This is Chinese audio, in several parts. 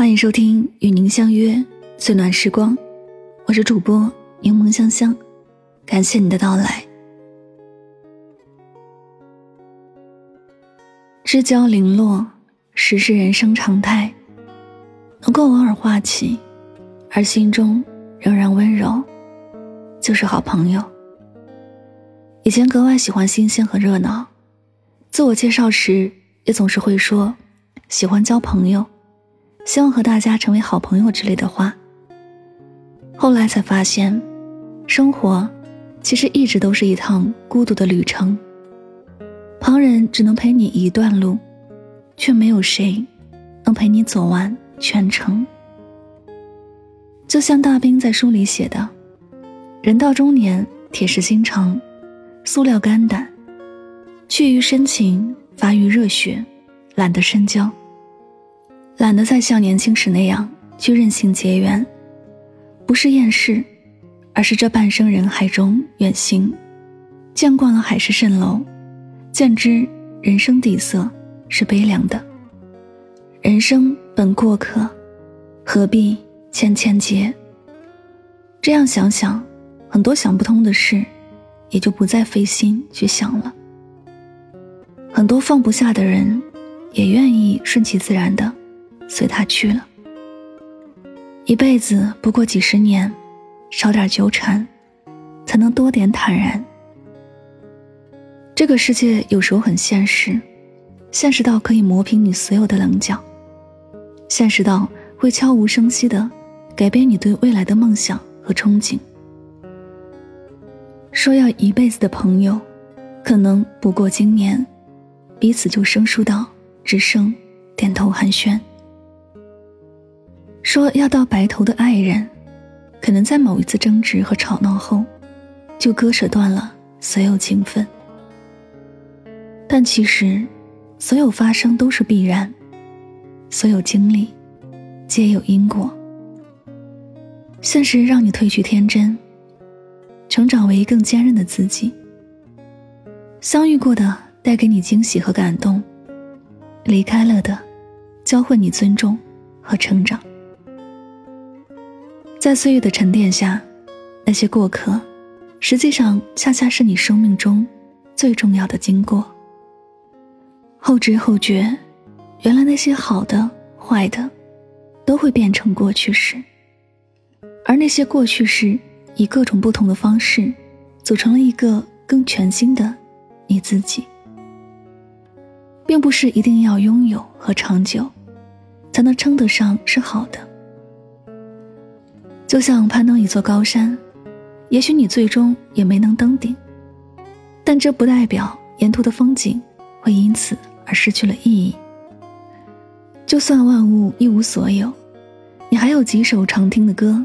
欢迎收听《与您相约最暖时光》，我是主播柠檬香香，感谢你的到来。知交零落，实是人生常态。能够偶尔话起，而心中仍然温柔，就是好朋友。以前格外喜欢新鲜和热闹，自我介绍时也总是会说喜欢交朋友。希望和大家成为好朋友之类的话。后来才发现，生活其实一直都是一趟孤独的旅程。旁人只能陪你一段路，却没有谁能陪你走完全程。就像大兵在书里写的：“人到中年，铁石心肠，塑料肝胆，去于深情，发于热血，懒得深交。”懒得再像年轻时那样去任性结缘，不是厌世，而是这半生人海中远行，见惯了海市蜃楼，见知人生底色是悲凉的。人生本过客，何必千千结？这样想想，很多想不通的事，也就不再费心去想了。很多放不下的人，也愿意顺其自然的。随他去了。一辈子不过几十年，少点纠缠，才能多点坦然。这个世界有时候很现实，现实到可以磨平你所有的棱角，现实到会悄无声息的改变你对未来的梦想和憧憬。说要一辈子的朋友，可能不过今年，彼此就生疏到只剩点头寒暄。说要到白头的爱人，可能在某一次争执和吵闹后，就割舍断了所有情分。但其实，所有发生都是必然，所有经历，皆有因果。现实让你褪去天真，成长为更坚韧的自己。相遇过的带给你惊喜和感动，离开了的，教会你尊重和成长。在岁月的沉淀下，那些过客，实际上恰恰是你生命中最重要的经过。后知后觉，原来那些好的、坏的，都会变成过去式。而那些过去式，以各种不同的方式，组成了一个更全新的你自己。并不是一定要拥有和长久，才能称得上是好的。就像攀登一座高山，也许你最终也没能登顶，但这不代表沿途的风景会因此而失去了意义。就算万物一无所有，你还有几首常听的歌，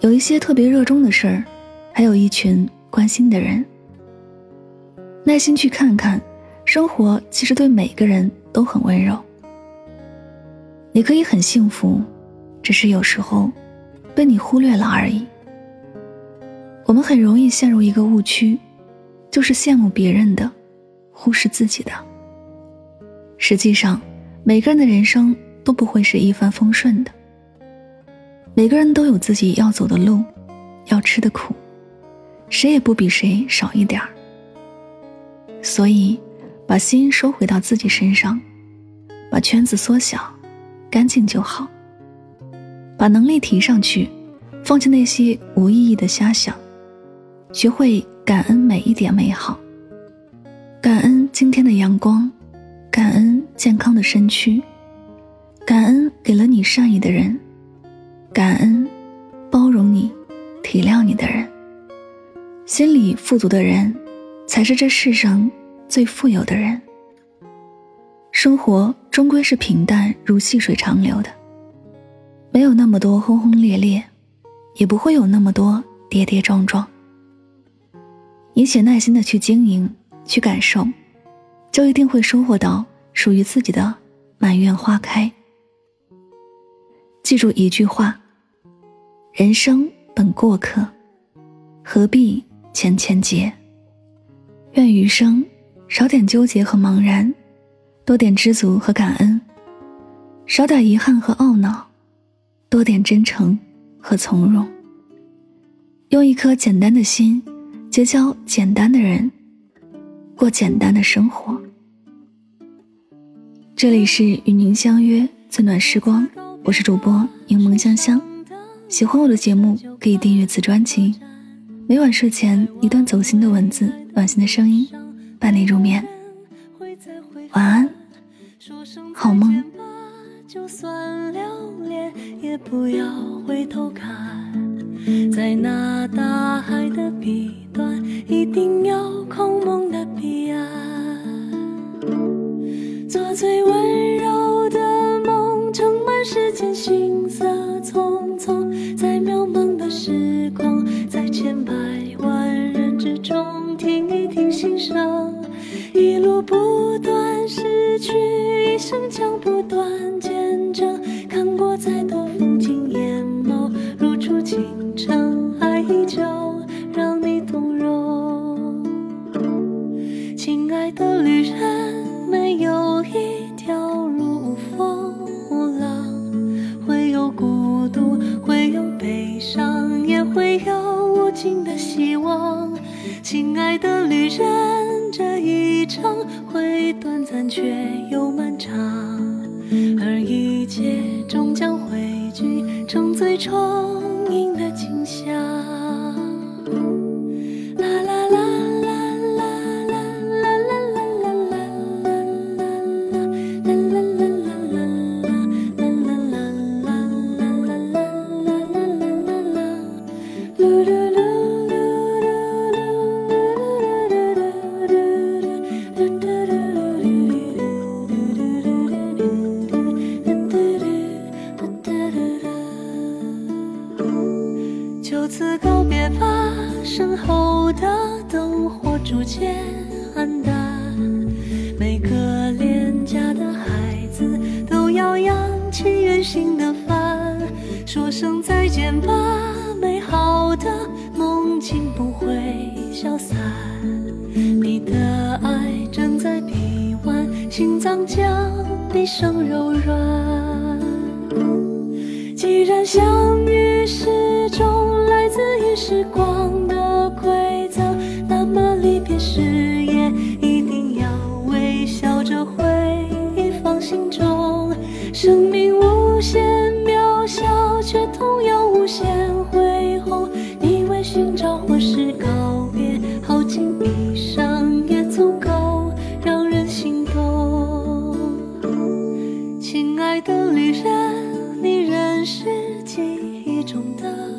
有一些特别热衷的事儿，还有一群关心的人。耐心去看看，生活其实对每个人都很温柔。你可以很幸福，只是有时候。被你忽略了而已。我们很容易陷入一个误区，就是羡慕别人的，忽视自己的。实际上，每个人的人生都不会是一帆风顺的。每个人都有自己要走的路，要吃的苦，谁也不比谁少一点儿。所以，把心收回到自己身上，把圈子缩小，干净就好。把能力提上去，放弃那些无意义的瞎想，学会感恩每一点美好。感恩今天的阳光，感恩健康的身躯，感恩给了你善意的人，感恩包容你、体谅你的人。心里富足的人，才是这世上最富有的人。生活终归是平淡如细水长流的。没有那么多轰轰烈烈，也不会有那么多跌跌撞撞。你且耐心的去经营、去感受，就一定会收获到属于自己的满院花开。记住一句话：人生本过客，何必千千结？愿余生少点纠结和茫然，多点知足和感恩。少点遗憾和懊恼，多点真诚和从容。用一颗简单的心，结交简单的人，过简单的生活。这里是与您相约最暖时光，我是主播柠檬香香。喜欢我的节目，可以订阅此专辑。每晚睡前一段走心的文字，暖心的声音，伴你入眠。晚安，好梦。就算留恋，也不要回头看，在那大海的彼端，一定有空梦的彼岸。却又漫长，而一切终将汇聚成最充盈的景象。身后的灯火逐渐暗淡，每个恋家的孩子都要扬起远行的帆，说声再见吧，美好的梦境不会消散。你的爱正在臂弯，心脏将毕生柔软。既然相遇是种来自于时光的馈赠，那么离别时也一定要微笑着回忆，放心中。生命无限渺小，却同样无限恢宏。你为寻找或是告别，耗尽一生也足够让人心动。亲爱的旅人，你仍是记忆中的。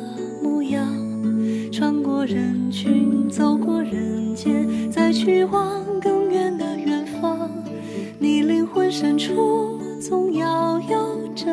人群走过人间，再去往更远的远方。你灵魂深处总要有这